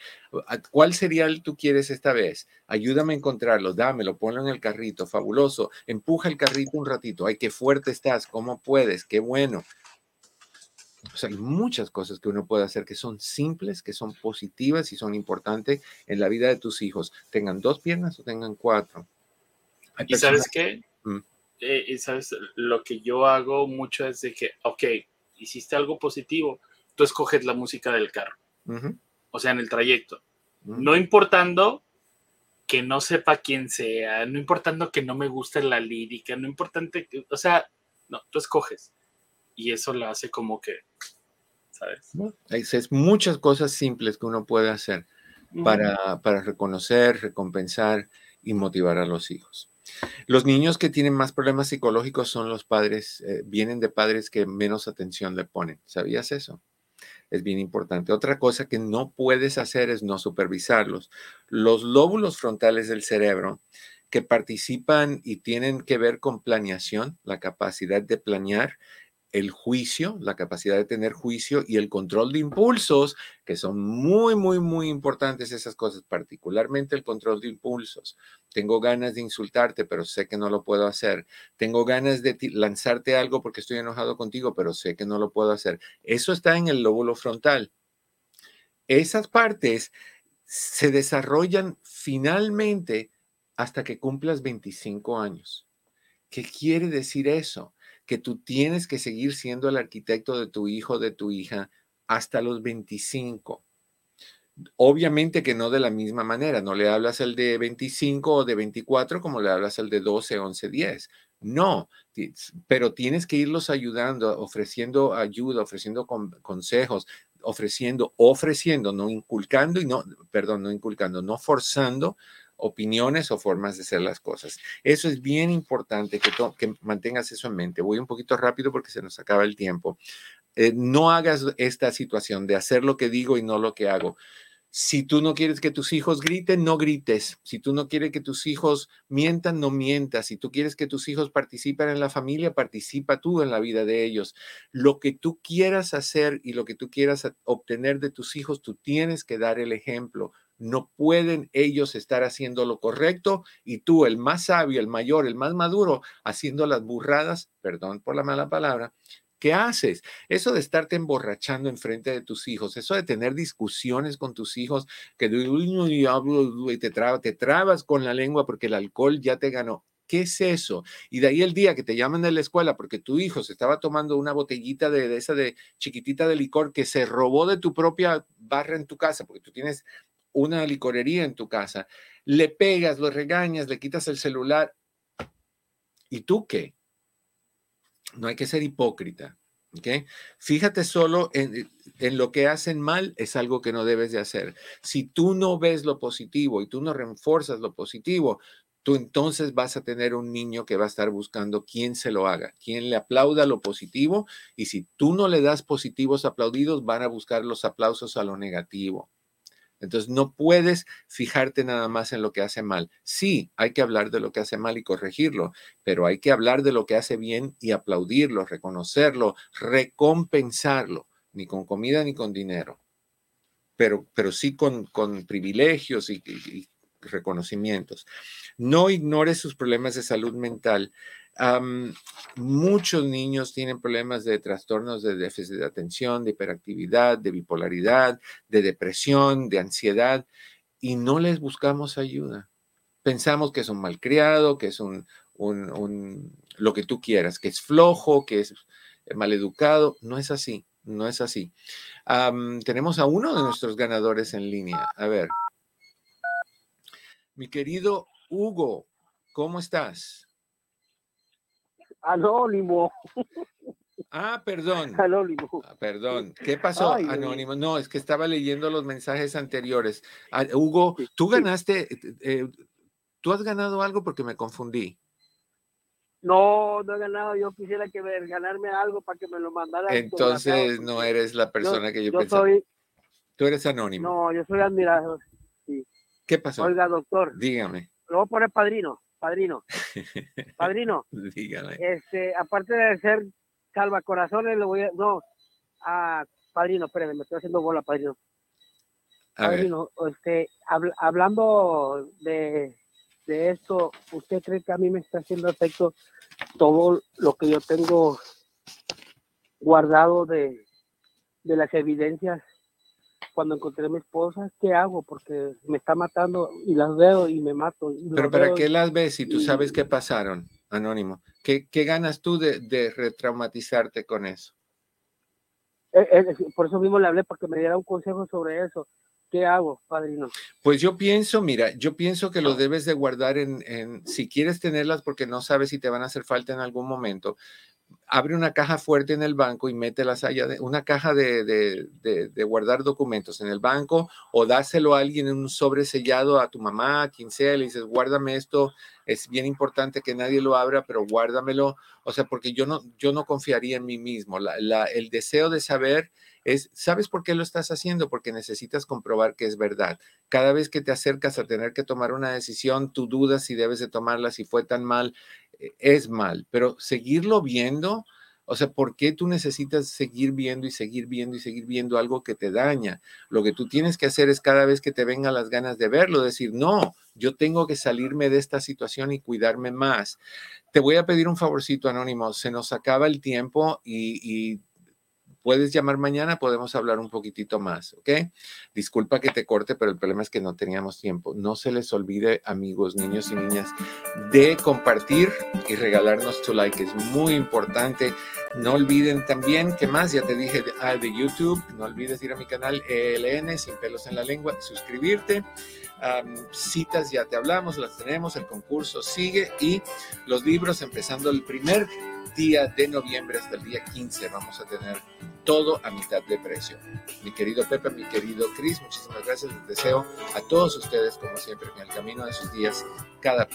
¿Cuál cereal tú quieres esta vez? Ayúdame a encontrarlo, dámelo, ponlo en el carrito, fabuloso. Empuja el carrito un ratito. Ay, qué fuerte estás, cómo puedes, qué bueno. O sea, hay muchas cosas que uno puede hacer que son simples, que son positivas y son importantes en la vida de tus hijos. Tengan dos piernas o tengan cuatro. ¿Y sabes qué? Mm. Eh, y sabes, lo que yo hago mucho es de que, ok, hiciste algo positivo, tú escoges la música del carro. O sea, en el trayecto. No importando que no sepa quién sea, no importando que no me guste la lírica, no importante que, o sea, no, tú escoges y eso lo hace como que, ¿sabes? Es, muchas cosas simples que uno puede hacer para, para reconocer, recompensar y motivar a los hijos. Los niños que tienen más problemas psicológicos son los padres, eh, vienen de padres que menos atención le ponen. ¿Sabías eso? Es bien importante. Otra cosa que no puedes hacer es no supervisarlos. Los lóbulos frontales del cerebro que participan y tienen que ver con planeación, la capacidad de planear, el juicio, la capacidad de tener juicio y el control de impulsos, que son muy, muy, muy importantes esas cosas, particularmente el control de impulsos. Tengo ganas de insultarte, pero sé que no lo puedo hacer. Tengo ganas de lanzarte algo porque estoy enojado contigo, pero sé que no lo puedo hacer. Eso está en el lóbulo frontal. Esas partes se desarrollan finalmente hasta que cumplas 25 años. ¿Qué quiere decir eso? Que tú tienes que seguir siendo el arquitecto de tu hijo, de tu hija, hasta los 25. Obviamente que no de la misma manera, no le hablas al de 25 o de 24 como le hablas al de 12, 11, 10. No, pero tienes que irlos ayudando, ofreciendo ayuda, ofreciendo consejos, ofreciendo, ofreciendo, no inculcando y no, perdón, no inculcando, no forzando opiniones o formas de hacer las cosas. Eso es bien importante que, que mantengas eso en mente. Voy un poquito rápido porque se nos acaba el tiempo. Eh, no hagas esta situación de hacer lo que digo y no lo que hago. Si tú no quieres que tus hijos griten, no grites. Si tú no quieres que tus hijos mientan, no mientas. Si tú quieres que tus hijos participen en la familia, participa tú en la vida de ellos. Lo que tú quieras hacer y lo que tú quieras obtener de tus hijos, tú tienes que dar el ejemplo. No pueden ellos estar haciendo lo correcto y tú, el más sabio, el mayor, el más maduro, haciendo las burradas, perdón por la mala palabra, ¿Qué haces? Eso de estarte emborrachando enfrente de tus hijos, eso de tener discusiones con tus hijos, que te, trabas, te trabas con la lengua porque el alcohol ya te ganó. ¿Qué es eso? Y de ahí el día que te llaman de la escuela porque tu hijo se estaba tomando una botellita de, de, esa de chiquitita de licor que se robó de tu propia barra en tu casa, porque tú tienes una licorería en tu casa, le pegas, lo regañas, le quitas el celular. ¿Y tú qué? No hay que ser hipócrita. ¿okay? Fíjate solo en, lo que hacen mal, es algo que no debes de hacer. Si tú no ves lo positivo y tú no reforzas lo positivo, tú entonces vas a tener un niño que va a estar buscando quién se lo haga, quién le aplauda lo positivo. Y si tú no le das positivos aplaudidos, van a buscar los aplausos a lo negativo. Entonces, no puedes fijarte nada más en lo que hace mal. Sí, hay que hablar de lo que hace mal y corregirlo, pero hay que hablar de lo que hace bien y aplaudirlo, reconocerlo, recompensarlo, ni con comida ni con dinero, pero, pero sí con, con privilegios y, y reconocimientos. No ignores sus problemas de salud mental muchos niños tienen problemas de trastornos de déficit de atención, de hiperactividad, de bipolaridad, de depresión, de ansiedad, y no les buscamos ayuda. Pensamos que es un malcriado, que es un, lo que tú quieras, que es flojo, que es maleducado. No es así, no es así. tenemos a uno de nuestros ganadores en línea. A ver. Mi querido Hugo, ¿cómo estás? Anónimo. Ah, perdón. Anónimo. Ah, perdón. ¿Qué pasó, Anónimo? No, es que estaba leyendo los mensajes anteriores. Ah, Hugo, tú ganaste, eh, tú has ganado algo porque me confundí. No, no he ganado. Yo quisiera que ganarme algo para que me lo mandara. Entonces no eres la persona que yo, yo pensaba. Soy, tú eres anónimo. No, yo soy admirador. Sí. ¿Qué pasó? Oiga, doctor. Dígame. Lo voy a poner padrino padrino. Padrino. Este, aparte de ser salvacorazones, le voy a. No, a padrino, espérame, me estoy haciendo bola, padrino. padrino, este, hablando de, de esto, ¿usted cree que a mí me está haciendo efecto todo lo que yo tengo guardado de, de las evidencias cuando encontré a mi esposa, ¿qué hago? Porque me está matando y las veo y me mato. Pero ¿para qué las ves si tú sabes qué pasaron, Anónimo? ¿Qué, qué ganas tú de, de, retraumatizarte con eso? Eh, eh, por eso mismo le hablé, para que me diera un consejo sobre eso. ¿Qué hago, padrino? Pues yo pienso, mira, yo pienso que lo debes de guardar en, en, si quieres tenerlas porque no sabes si te van a hacer falta en algún momento, abre una caja fuerte en el banco y mételas allá, de, una caja de, de, guardar documentos en el banco o dáselo a alguien en un sobre sellado a tu mamá, a quien sea, le dices, guárdame esto, es bien importante que nadie lo abra, pero guárdamelo, o sea, porque yo no, yo no confiaría en mí mismo. La, el deseo de saber es, ¿sabes por qué lo estás haciendo? Porque necesitas comprobar que es verdad. Cada vez que te acercas a tener que tomar una decisión, tú dudas si debes de tomarla, si fue tan mal, eh, es mal, pero seguirlo viendo, o sea, ¿por qué tú necesitas seguir viendo y seguir viendo y seguir viendo algo que te daña? Lo que tú tienes que hacer es cada vez que te vengan las ganas de verlo, decir, no, yo tengo que salirme de esta situación y cuidarme más. Te voy a pedir un favorcito, Anónimo, se nos acaba el tiempo y, y puedes llamar mañana, podemos hablar un poquitito más, ¿ok? Disculpa que te corte, pero el problema es que no teníamos tiempo. No se les olvide, amigos, niños y niñas, de compartir y regalarnos tu like. Es muy importante. No olviden también, ¿qué más? Ya te dije ah, de YouTube. No olvides ir a mi canal ELN, Sin Pelos en la Lengua, suscribirte. citas ya te hablamos, las tenemos, el concurso sigue y los libros empezando el primer día de noviembre hasta el día 15 vamos a tener todo a mitad de precio. Mi querido Pepe, mi querido Cris, muchísimas gracias. Les deseo a todos ustedes, como siempre, en el camino de sus días, cada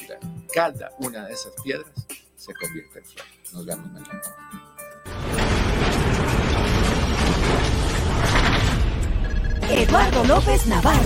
cada una de esas piedras se convierte en flor. Nos vemos mañana. Eduardo López Navarro.